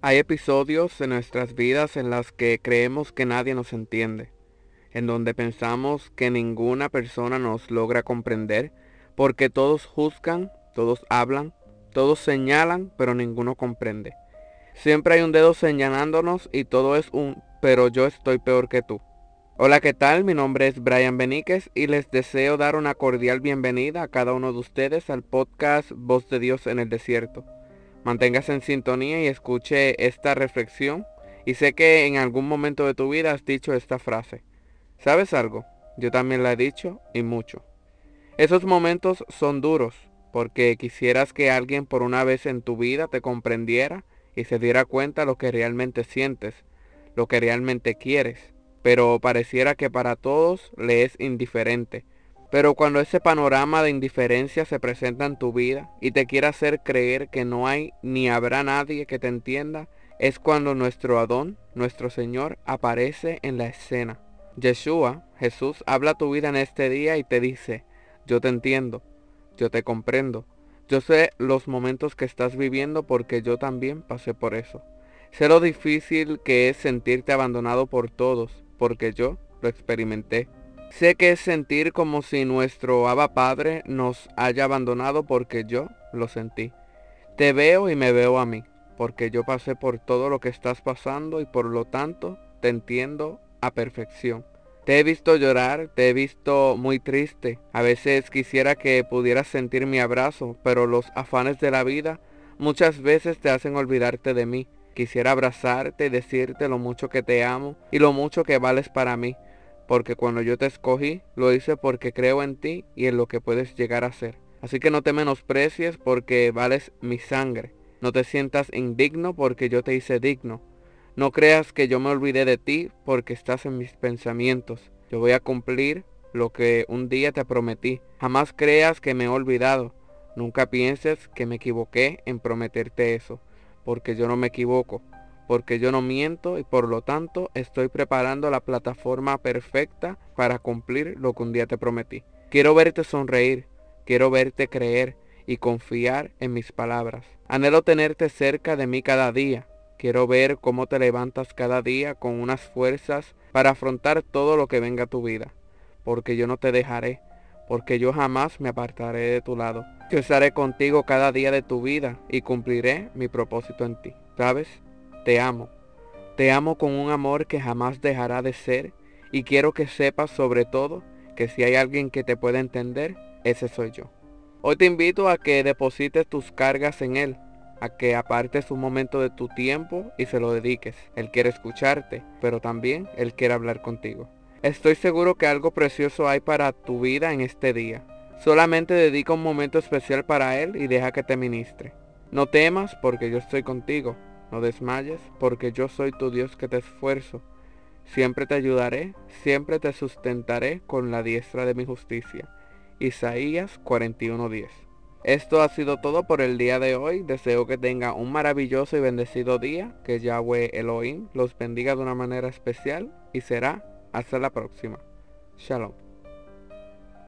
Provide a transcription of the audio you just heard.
Hay episodios en nuestras vidas en las que creemos que nadie nos entiende, en donde pensamos que ninguna persona nos logra comprender, porque todos juzgan, todos hablan, todos señalan, pero ninguno comprende. Siempre hay un dedo señalándonos y todo es un pero yo estoy peor que tú. Hola, ¿qué tal? Mi nombre es Brian Beníquez y les deseo dar una cordial bienvenida a cada uno de ustedes al podcast Voz de Dios en el Desierto. Manténgase en sintonía y escuche esta reflexión y sé que en algún momento de tu vida has dicho esta frase. ¿Sabes algo? Yo también la he dicho y mucho. Esos momentos son duros porque quisieras que alguien por una vez en tu vida te comprendiera y se diera cuenta lo que realmente sientes, lo que realmente quieres, pero pareciera que para todos le es indiferente. Pero cuando ese panorama de indiferencia se presenta en tu vida y te quiere hacer creer que no hay ni habrá nadie que te entienda, es cuando nuestro Adón, nuestro Señor, aparece en la escena. Yeshua, Jesús, habla tu vida en este día y te dice, yo te entiendo, yo te comprendo, yo sé los momentos que estás viviendo porque yo también pasé por eso. Sé lo difícil que es sentirte abandonado por todos, porque yo lo experimenté. Sé que es sentir como si nuestro Abba Padre nos haya abandonado porque yo lo sentí. Te veo y me veo a mí, porque yo pasé por todo lo que estás pasando y por lo tanto te entiendo a perfección. Te he visto llorar, te he visto muy triste. A veces quisiera que pudieras sentir mi abrazo, pero los afanes de la vida muchas veces te hacen olvidarte de mí. Quisiera abrazarte y decirte lo mucho que te amo y lo mucho que vales para mí, porque cuando yo te escogí, lo hice porque creo en ti y en lo que puedes llegar a ser. Así que no te menosprecies porque vales mi sangre. No te sientas indigno porque yo te hice digno. No creas que yo me olvidé de ti porque estás en mis pensamientos. Yo voy a cumplir lo que un día te prometí. Jamás creas que me he olvidado. Nunca pienses que me equivoqué en prometerte eso, porque yo no me equivoco, porque yo no miento y por lo tanto estoy preparando la plataforma perfecta para cumplir lo que un día te prometí. Quiero verte sonreír, quiero verte creer y confiar en mis palabras. Anhelo tenerte cerca de mí cada día, Quiero ver cómo te levantas cada día con unas fuerzas para afrontar todo lo que venga a tu vida. Porque yo no te dejaré, porque yo jamás me apartaré de tu lado. Yo estaré contigo cada día de tu vida y cumpliré mi propósito en ti. ¿Sabes? Te amo. Te amo con un amor que jamás dejará de ser y quiero que sepas sobre todo que si hay alguien que te pueda entender, ese soy yo. Hoy te invito a que deposites tus cargas en Él a que apartes un momento de tu tiempo y se lo dediques. Él quiere escucharte, pero también Él quiere hablar contigo. Estoy seguro que algo precioso hay para tu vida en este día. Solamente dedica un momento especial para Él y deja que te ministre. No temas porque yo estoy contigo. No desmayes porque yo soy tu Dios que te esfuerzo. Siempre te ayudaré, siempre te sustentaré con la diestra de mi justicia. Isaías 41:10 esto ha sido todo por el día de hoy. Deseo que tenga un maravilloso y bendecido día. Que Yahweh Elohim los bendiga de una manera especial. Y será hasta la próxima. Shalom.